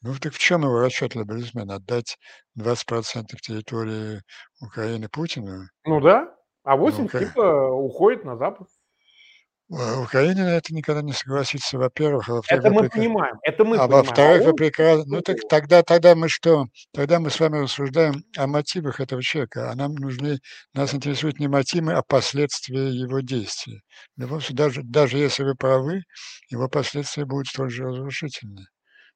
Ну так в чем его расчетливый бизнесмен? Отдать 20% территории Украины Путину? Ну да, а 8 Ну, типа уходит на Запад. А Украина на это никогда не согласится, во-первых, а во-вторых, Это мы прека- понимаем, это мы а понимаем. во-вторых, вы он- прекрасно... Ну так тогда, тогда мы что? Тогда мы с вами рассуждаем о мотивах этого человека, а нам нужны, нас интересуют не мотивы, а последствия его действий. В любом случае, даже, даже если вы правы, его последствия будут столь же разрушительны.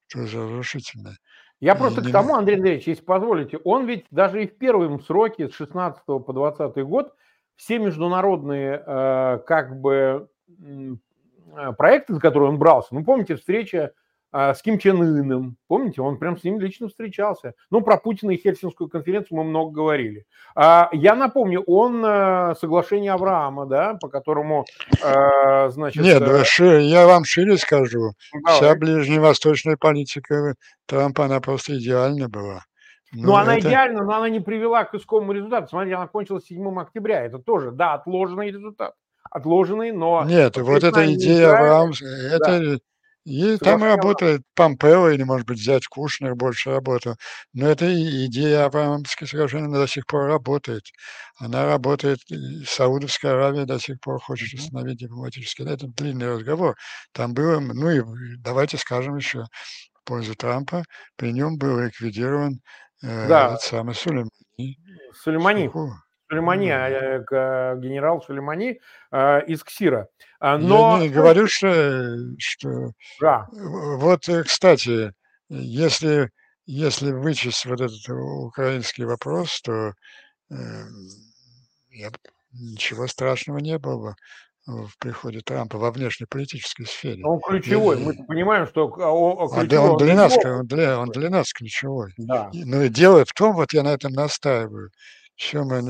Столь же разрушительны. Я И просто к не- тому, Андрей Андреевич, если позволите, он ведь даже и в первом сроке с 16 по 20 год все международные э, как бы э, проекты, за которые он брался, ну помните встреча э, с Ким Чен Ыном, помните, он прям с ним лично встречался. Ну про Путина и Хельсинскую конференцию мы много говорили. А, я напомню, он э, соглашение Авраама, да, по которому, э, значит, Нет, ну, шире- я вам шире скажу. Вся давай. ближневосточная политика Трампа, она просто идеальна была. Ну, она это- идеальна, но она не привела к искомому результату. Смотрите, она кончилась 7 октября. Это тоже, да, отложенный результат. Отложенный, но... Нет, вот эта идея они Авраам, это и там работает Помпео или, может быть, взять Кушнер больше работал. Но эта идея Авраамского она до сих пор работает. Она работает, Саудовская Аравия до сих пор хочет установить дипломатический. Это длинный разговор. Там было, ну и давайте скажем еще в пользу Трампа, при нем был ликвидирован э, Да. этот самый Сулеймани. Сулеймани. Суху. Сулеймани, э, к генерал Сулеймани э, из КСИРа. А, но Я не говорю, что, э, что Да. вот, э, кстати, если если вычесть вот этот украинский вопрос, то, эм, я ничего страшного не было бы в приходе Трампа во внешнеполитической сфере. Он ключевой. И Мы понимаем, что о А, да, ключевой он для нас, он для он для нас ключевой. Да. Но и дело в том, вот я на этом настаиваю, чем мы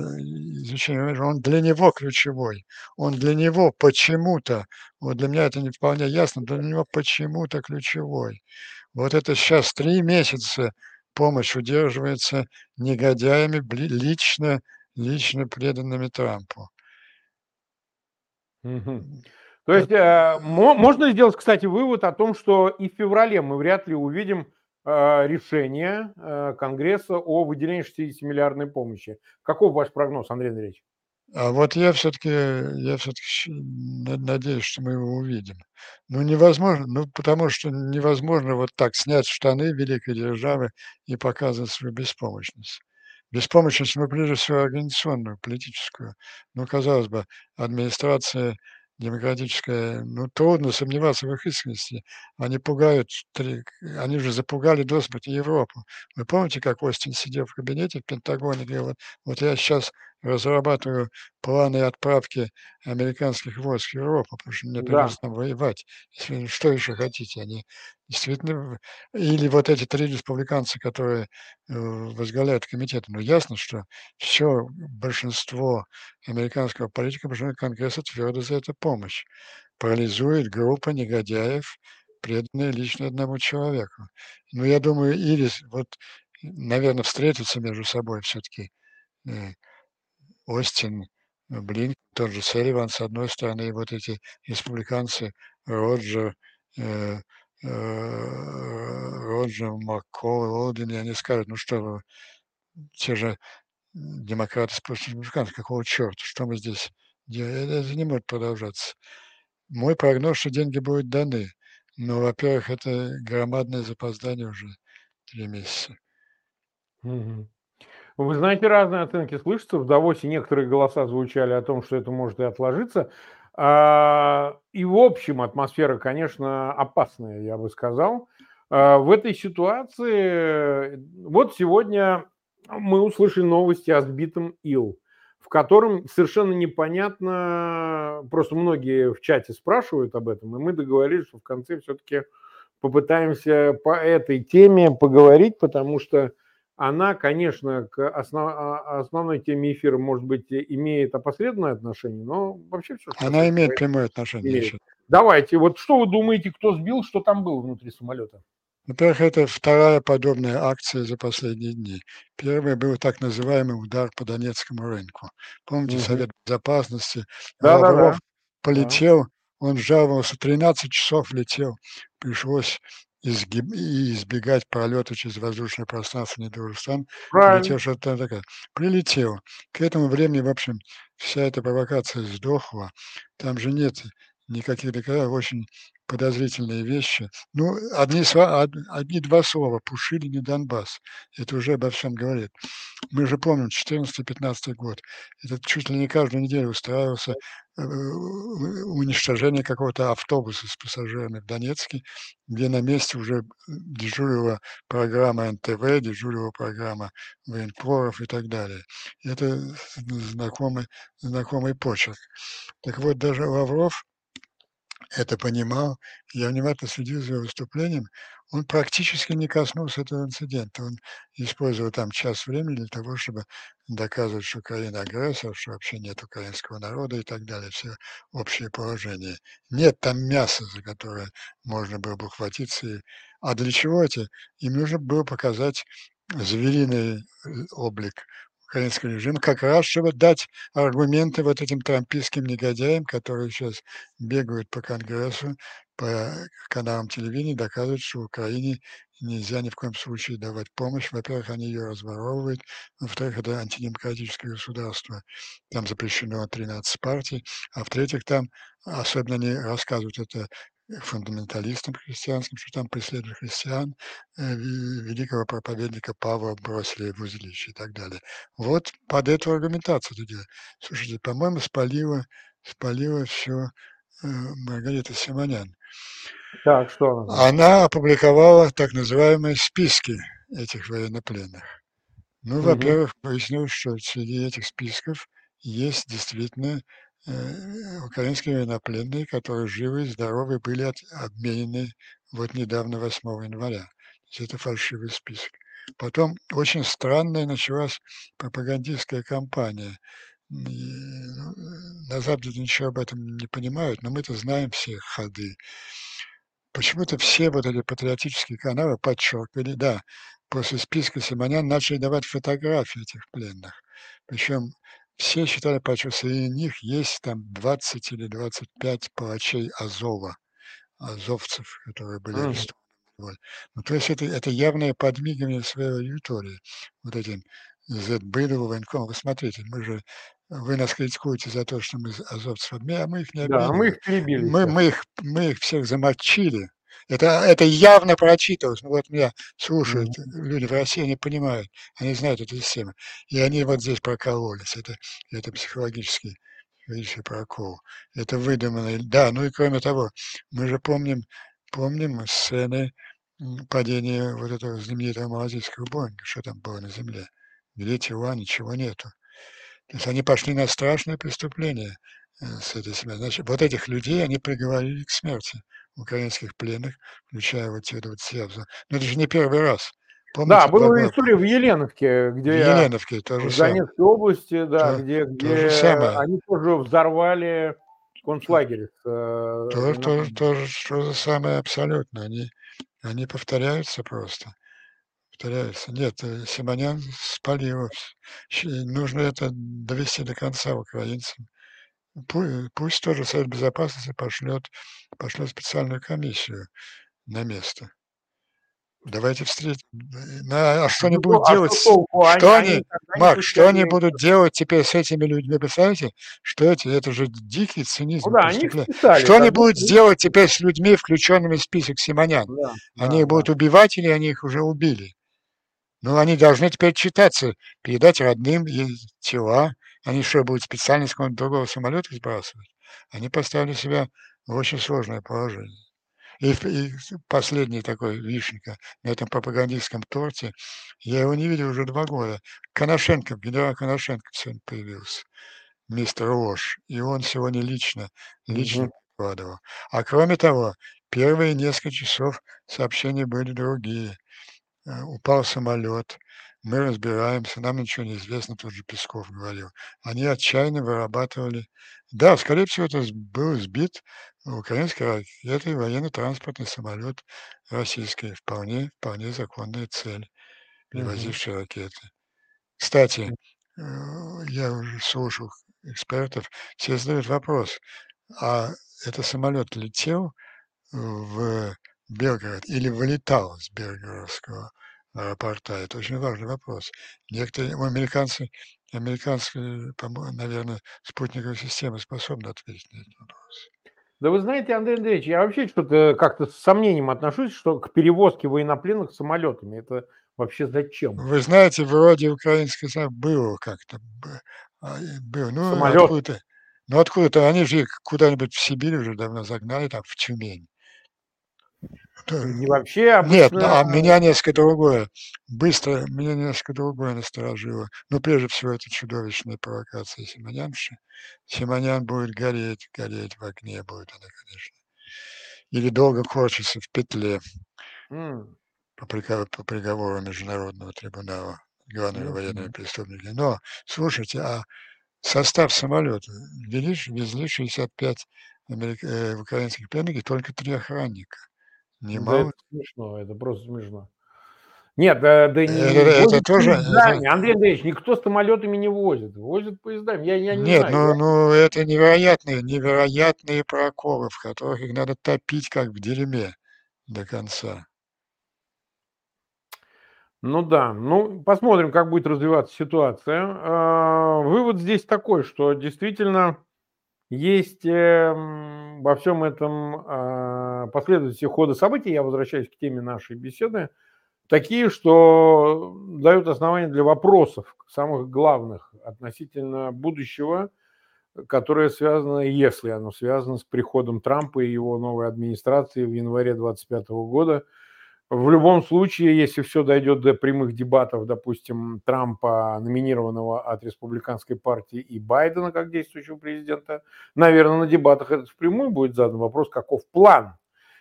изучаем, он для него ключевой. Он для него почему-то, вот для меня это не вполне ясно, для него почему-то ключевой. Вот это щас 3 месяца помощь удерживается негодяями, лично лично преданными Трампу. Мгм. То есть, э, мо можно сделать, кстати, вывод о том, что и в феврале мы вряд ли увидим, э, решение, э, Конгресса о выделении 60-миллиардной помощи. Каков ваш прогноз, Андрей Андреевич? А вот я всё-таки я на надеюсь, что мы его увидим. Ну, невозможно, ну, потому что невозможно вот так снять штаны великой державы и показывать свою беспомощность. Беспомощность, ну, прежде всего, организационную, политическую. Ну, казалось бы, администрация демократическая, ну, трудно сомневаться в их искренности. Они пугают они же запугали до смерти Европу. Вы помните, как Остин сидел в кабинете в Пентагоне и говорил: "Вот я щас разрабатываю планы отправки американских войск в Европу, потому что мне Да. придется там воевать. Если что еще хотите?" Они действительно или вот эти 3 республиканца, которые, э, возглавляют комитеты. Ну, ясно, что всё большинство американского политика, большинство Конгресса твердо за это помощь. Парализует группа негодяев, преданные лично одному человеку. Но я думаю, или с вот, наверно, встретятся между собой всё-таки, э, Остин, Блинкен, тот же Салливан, с одной стороны, и вот эти республиканцы Роджер, э, э, Роджер, МакКол, Олдин, и они скажут: "Ну что вы, те же демократы против республиканцев, какого чёрта? Что мы здесь делаем?" Это не может продолжаться. Мой прогноз, что деньги будут даны, но, во-первых, это громадное запоздание уже 3 месяца. Мгм. Вы знаете, разные оценки слышатся. В Давосе некоторые голоса звучали о том, что это может и отложиться. А, и в общем атмосфера, конечно, опасная, я бы сказал. А, в этой ситуации вот сегодня мы услышали новости о сбитом Ил, в котором совершенно непонятно, просто многие в чате спрашивают об этом, и мы договорились, что в конце всё-таки попытаемся по этой теме поговорить, потому что она, конечно, к основ а, основной теме эфира, может быть, имеет опосредованное отношение, но вообще что Она имеет прямое отношение, имеет. Давайте, вот что вы думаете, кто сбил, что там было внутри самолета? Во-первых, это 2 подобная акция за последние дни. 1 был так называемый удар по Донецкому рынку. Помните, Мгм. Совет Безопасности, Да-да-да. Лавров Да. полетел, он жаловался, 13 часов летел, пришлось изгиб и избегать пролёта через воздушное пространство недружественных стран. Там такое. Прилетел. К этому времени, в общем, вся эта провокация сдохла. Там же нет никаких доказательств, очень подозрительные вещи. Ну, одни сла од 1-2 слова: Пушилин и Донбасс. Это уже обо всем говорит. Мы же помним 14-15 год. Это чуть ли не каждую неделю устраивался, э, уничтожение какого-то автобуса с пассажирами в Донецке, где на месте уже дежурила программа НТВ, дежурила программа военкоров и так далее. Это знакомый знакомый почерк. Так вот, даже Лавров это понимал. Я внимательно следил за его выступлением. Он практически не коснулся этого инцидента. Он использовал там час времени для того, чтобы доказывать, что Украина агрессор, что вообще нет украинского народа и так далее. Все общее положение. Нет там мяса, за которое можно было бы ухватиться и А для чего это? Им нужно было показать звериный, э, облик украинского режима, как раз чтобы дать аргументы вот этим трампистским негодяям, которые щас бегают по Конгрессу, по каналам телевидения, доказывают, что Украине нельзя ни в коем случае давать помощь. Во-первых, они её разворовывают, во-вторых, это антидемократическое государство, там запрещено 13 партий, а в-третьих, там особенно они рассказывают это фундаменталистам христианским, что там преследовали христиан, э, великого проповедника Павла бросили в узилище и так далее. Вот под эту аргументацию это дело. Слушайте, по-моему, спалила, спалила все э, Маргарита Симонян. Так, что она? Она опубликовала так называемые списки этих военнопленных. Ну, угу. во-первых, выяснилось, что среди этих списков есть действительно украинские военнопленные, которые живы здоровы, были от, обменены вот недавно, 8 января. То есть это фальшивый список. Потом очень странная началась пропагандистская кампания. И, ну, на Западе ничего об этом не понимают, но мы-то знаем все ходы. Почему-то все вот эти патриотические каналы подчеркивали, да, после списка Симонян начали давать фотографии этих пленных. Причем все считали, что среди них есть там 20 или 25 палачей Азова, азовцев, которые были арестованы. Вот. Ну, то есть это, это явное подмигивание своей аудитории, вот этим Z-Быдову, военкому. Вы смотрите, мы же, вы нас критикуете за то, что мы азовцев а мы их не обменяем. Да, мы их перебили. Мы, мы, их, мы их всех замочили, это, это явно прочитывалось. Ну, вот меня слушают mm-hmm. люди в России, они понимают, они знают эту систему. И они вот здесь прокололись. Это, это психологический, психологический прокол. Это выдуманный. Да, ну и кроме того, мы же помним, помним сцены падения вот этого знаменитого малазийского Боинга. Что там было на земле? Где тела, ничего нету. То есть они пошли на страшное преступление э, с этой семьей. Значит, вот этих людей они приговорили к смерти украинских пленных, включая вот те 20 Но это же не первый раз. Помните, да, была история в Еленовке, где в Еленовке, то же в Донецкой самое. области, да, то, где, где то же самое. они тоже взорвали концлагерь. Э, то, то, то, то же самое абсолютно. Они, они повторяются просто. Повторяются. Нет, э, Симонян спалил. Нужно это довести до конца украинцам пусть тоже Совет Безопасности пошлет, пошлет специальную комиссию на место. Давайте встретим. А, а что они ну, будут а делать? Что, что они, они, Марк, что они будут делать теперь с этими людьми? Представляете, что эти, это же дикий цинизм. Ну, да, они списали, что они будут ну, делать теперь с людьми, включенными в список Симонян? Да, они да, их будут да. убивать или они их уже убили? Ну, они должны теперь читаться, передать родным тела, они что, будут специально с какого-то другого самолета сбрасывать? Они поставили себя в очень сложное положение. И, и последний такой вишенка на этом пропагандистском торте, я его не видел уже два года. Коношенко, генерал Коношенко сегодня появился, мистер Ложь, и он сегодня лично, лично mm выкладывал. А кроме того, первые несколько часов сообщения были другие. Э, упал самолет, мы разбираемся, нам ничего не известно, тот же Песков говорил. Они отчаянно вырабатывали. Да, скорее всего, это был сбит украинской ракетой военно-транспортный самолет российской. Вполне, вполне законная цель, перевозившая угу. ракеты. Кстати, э, я уже слушал экспертов, все задают вопрос, а это самолет летел в Белгород или вылетал с Белгородского аэропорта. Это очень важный вопрос. Некоторые американцы, американские, наверное, спутниковые системы способны ответить на этот вопрос. Да вы знаете, Андрей Андреевич, я вообще что-то как-то с сомнением отношусь, что к перевозке военнопленных самолетами это вообще зачем? Вы знаете, вроде украинской было как-то а, было. Ну, Самолет. откуда-то, ну откуда-то они же куда-нибудь в Сибирь уже давно загнали, там в Тюмень. Не вообще обычно... Нет, а меня несколько другое. Быстро меня несколько другое насторожило. Ну, прежде всего, это чудовищная провокация Симонянши. Симонян будет гореть, гореть в огне будет она, конечно. Или долго корчится в петле mm. по, приговору, по приговору Международного трибунала главными военными преступниками. Но, слушайте, а состав самолета везли, везли 65 америк... э, украинских пленников, только три охранника. Немало. Да, это смешно, это просто смешно. Нет, да, да не это, это тоже. Это... Андрей Андреевич, никто самолетами не возит. Возят поездами. Я, я не Нет, знаю. ну, ну это невероятные, невероятные проколы, в которых их надо топить, как в дерьме до конца. Ну да, ну посмотрим, как будет развиваться ситуация. А, вывод здесь такой, что действительно есть эм, во всем этом э, последовательности хода событий, я возвращаюсь к теме нашей беседы, такие, что дают основания для вопросов, самых главных относительно будущего, которое связано, если оно связано с приходом Трампа и его новой администрации в январе 2025 года. В любом случае, если все дойдет до прямых дебатов, допустим, Трампа, номинированного от республиканской партии, и Байдена как действующего президента, наверное, на дебатах это впрямую будет задан вопрос, каков план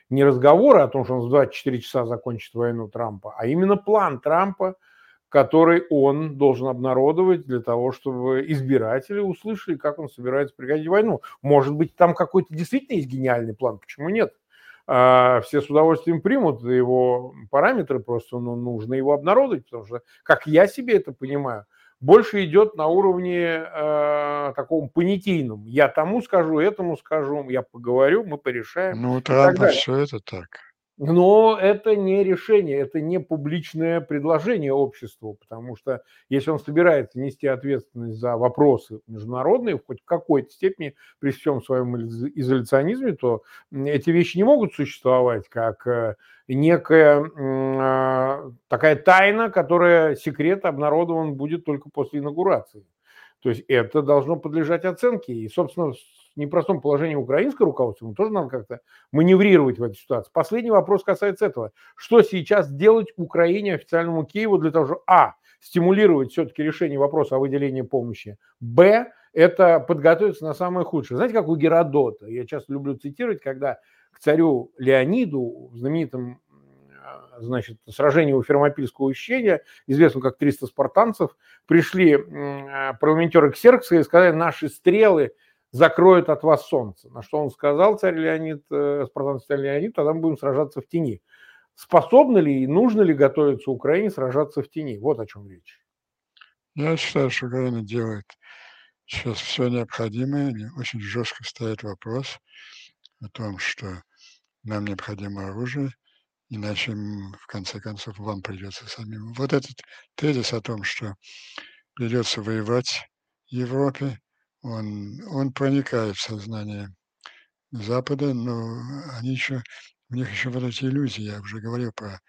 не разговоры о том, что он в 24 часа закончит войну Трампа, а именно план Трампа, который он должен обнародовать для того, чтобы избиратели услышали, как он собирается прекратить войну. Может быть, там какой-то действительно есть гениальный план, почему нет? А, все с удовольствием примут его параметры, просто ну, нужно его обнародовать, потому что, как я себе это понимаю, больше идет на уровне э, таком понятийном. Я тому скажу, этому скажу, я поговорю, мы порешаем. Ну, Трампа все это так. Но это не решение, это не публичное предложение обществу, потому что если он собирается нести ответственность за вопросы международные, хоть в какой-то степени, при всем своем изоляционизме, то эти вещи не могут существовать как э, некая а, такая тайна, которая секрет обнародован будет только после инаугурации. То есть это должно подлежать оценке. И, собственно, непростом положении украинского руководства, ему тоже надо как-то маневрировать в этой ситуации. Последний вопрос касается этого. Что сейчас делать Украине, официальному Киеву для того, чтобы, а, стимулировать все-таки решение вопроса о выделении помощи, б, это подготовиться на самое худшее. Знаете, как у Геродота, я часто люблю цитировать, когда к царю Леониду в знаменитом значит, сражении у Фермопильского ущелья, известно как 300 спартанцев, пришли парламентеры Ксеркса и сказали, наши стрелы закроет от вас солнце. На что он сказал, царь Леонид, э, спартанский царь Леонид, тогда мы будем сражаться в тени. Способны ли и нужно ли готовиться Украине сражаться в тени? Вот о чем речь. Я считаю, что Украина делает сейчас все необходимое. Очень жестко стоит вопрос о том, что нам необходимо оружие, иначе в конце концов вам придется самим. Вот этот тезис о том, что придется воевать Европе, он, он проникает в сознание Запада, но они еще, у них еще вот эти иллюзии, я уже говорил про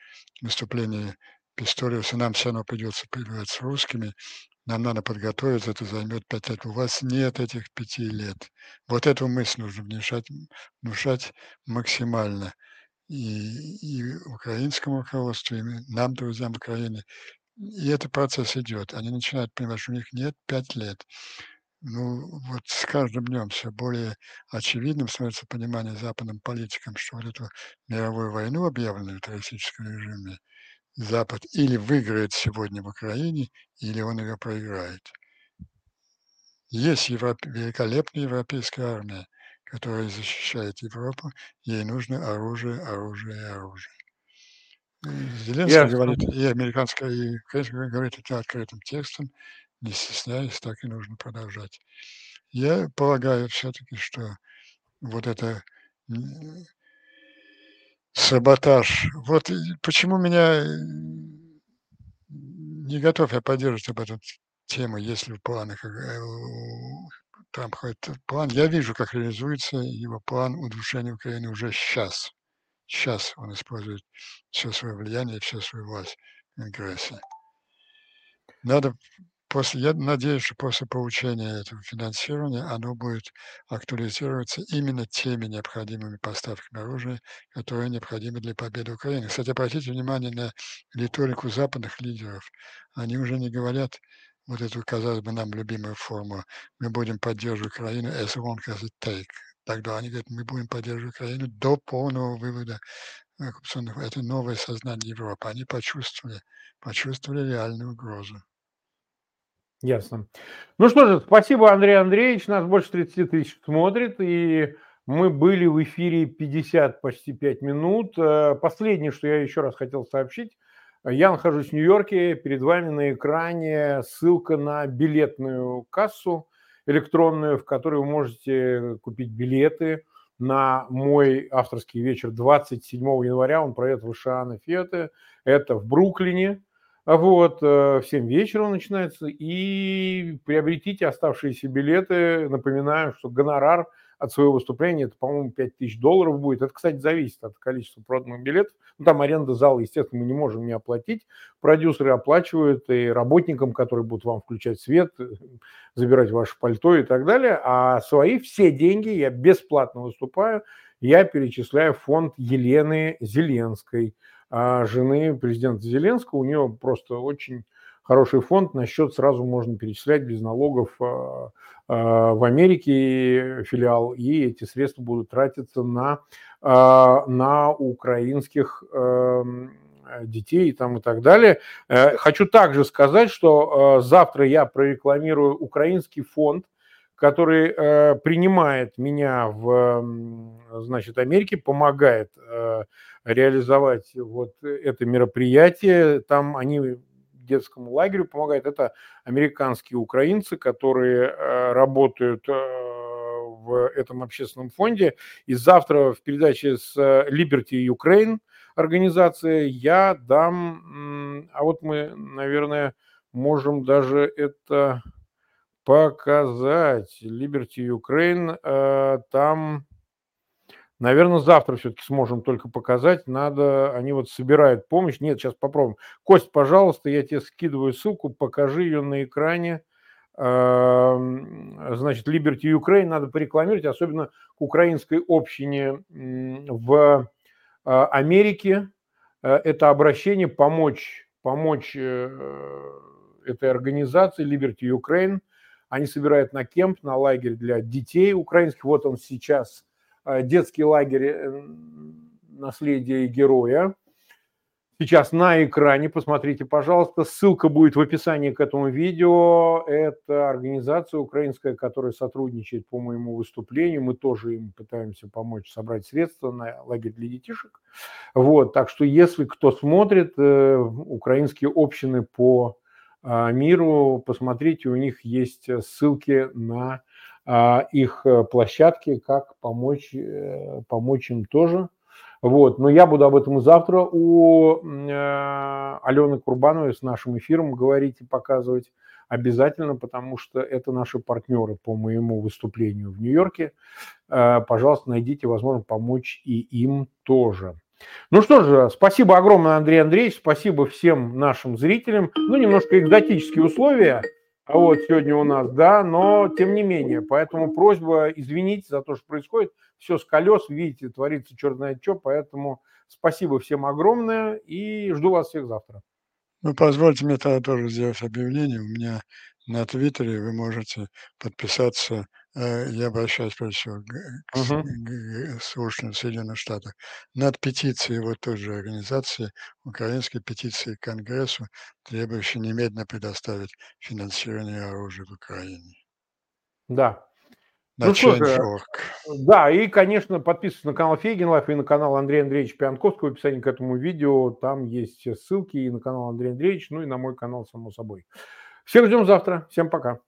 выступление Писториуса, нам все равно придется воевать с русскими, нам надо подготовиться, это займет пять лет. У вас нет этих пяти лет. Вот эту мысль нужно внушать, внушать максимально и, и украинскому руководству, и нам, друзьям Украины. И этот процесс идет. Они начинают понимать, что у них нет пять лет ну, вот с каждым днем все более очевидным становится понимание западным политикам, что вот эту мировую войну, объявленную в террористическом режиме, Запад или выиграет сегодня в Украине, или он ее проиграет. Есть Европ... великолепная европейская армия, которая защищает Европу, ей нужно оружие, оружие и оружие. Зеленский Ясно. говорит, и американская, и украинская говорит это открытым текстом, не стесняясь, так и нужно продолжать. Я полагаю все-таки, что вот это саботаж. Вот почему меня не готов я поддерживать об этом тему, если в планах э, там какой-то план. Я вижу, как реализуется его план удушения Украины уже сейчас. Сейчас он использует все свое влияние, все свою власть агрессии. Надо после, я надеюсь, что после получения этого финансирования оно будет актуализироваться именно теми необходимыми поставками оружия, которые необходимы для победы Украины. Кстати, обратите внимание на риторику западных лидеров. Они уже не говорят вот эту, казалось бы, нам любимую форму «мы будем поддерживать Украину as long as it take». Тогда они говорят, мы будем поддерживать Украину до полного вывода оккупационных. Это новое сознание Европы. Они почувствовали, почувствовали реальную угрозу. Ясно. Ну что же, спасибо, Андрей Андреевич. Нас больше 30 тысяч смотрит, и мы были в эфире 50, почти 5 минут. Э, последнее, что я еще раз хотел сообщить. Я нахожусь в Нью-Йорке, перед вами на экране ссылка на билетную кассу электронную, в которой вы можете купить билеты на мой авторский вечер 27 января. Он пройдет в Ишана Фете. Это в Бруклине. А вот, э, в 7 вечера он начинается, и приобретите оставшиеся билеты. Напоминаю, что гонорар от своего выступления. Это, по-моему, 5 тысяч долларов будет. Это, кстати, зависит от количества проданных билетов. Ну, там аренда зала, естественно, мы не можем не оплатить. Продюсеры оплачивают и работникам, которые будут вам включать свет, забирать ваше пальто и так далее. А свои все деньги я бесплатно выступаю. Я перечисляю фонд Елены Зеленской, а жены президента Зеленского. У нее просто очень хороший фонд, на счет сразу можно перечислять без налогов а, а, в Америке филиал, и эти средства будут тратиться на, а, на украинских эм, детей там и так далее. Э, хочу также сказать, что завтра я прорекламирую украинский фонд, который э, принимает меня в значит, Америке, помогает э, реализовать вот это мероприятие. Там они детскому лагерю помогает. Это американские украинцы, которые э, работают э, в этом общественном фонде. И завтра в передаче с Liberty Ukraine организация я дам, а вот мы, наверное, можем даже это показать. Liberty Ukraine, э, там Наверное, завтра все-таки сможем только показать. Надо, они вот собирают помощь. Нет, сейчас попробуем. Кость, пожалуйста, я тебе скидываю ссылку, покажи ее на экране. Значит, Liberty Ukraine надо порекламировать, особенно к украинской общине в а, Америке. Э, это обращение помочь, помочь э, этой организации Liberty Ukraine. Они собирают на кемп, на лагерь для детей украинских. Вот он сейчас – детский лагерь э, наследия героя. Сейчас на экране, посмотрите, пожалуйста. Ссылка будет в описании к этому видео. Это организация украинская, которая сотрудничает по моему выступлению. Мы тоже им пытаемся помочь собрать средства на лагерь для детишек. Вот, так что если кто смотрит э, украинские общины по миру, посмотрите, у них есть ссылки на а, их э, площадки, как помочь, э, помочь им тоже. Вот. Но я буду об этом завтра у э, Алены Курбановой с нашим эфиром говорить и показывать обязательно, потому что это наши партнеры по моему выступлению в Нью-Йорке. Пожалуйста, найдите возможность помочь и им тоже. Ну что же, спасибо огромное, Андрей Андреевич, спасибо всем нашим зрителям. Ну, немножко экзотические условия – а вот сегодня у нас, да, но тем не менее, поэтому просьба извинить за то, что происходит. Все с колес, видите, творится черт знает что, поэтому спасибо всем огромное и жду вас всех завтра. Ну, позвольте мне тогда тоже сделать объявление. У меня на Твиттере вы можете подписаться я обращаюсь прежде всего к uh слушателям Соединенных Штатов, над петицией вот той же организации, украинской петиции к Конгрессу, требующей немедленно предоставить финансирование оружия в Украине. Да. На ну, Change.org. Да, и, конечно, подписывайтесь на канал Фейгин Live и на канал Андрея Андреевича Пионтковского в описании к этому видео. Там есть ссылки и на канал Андрея Андреевича, ну и на мой канал, само собой. Всех ждем завтра. Всем пока.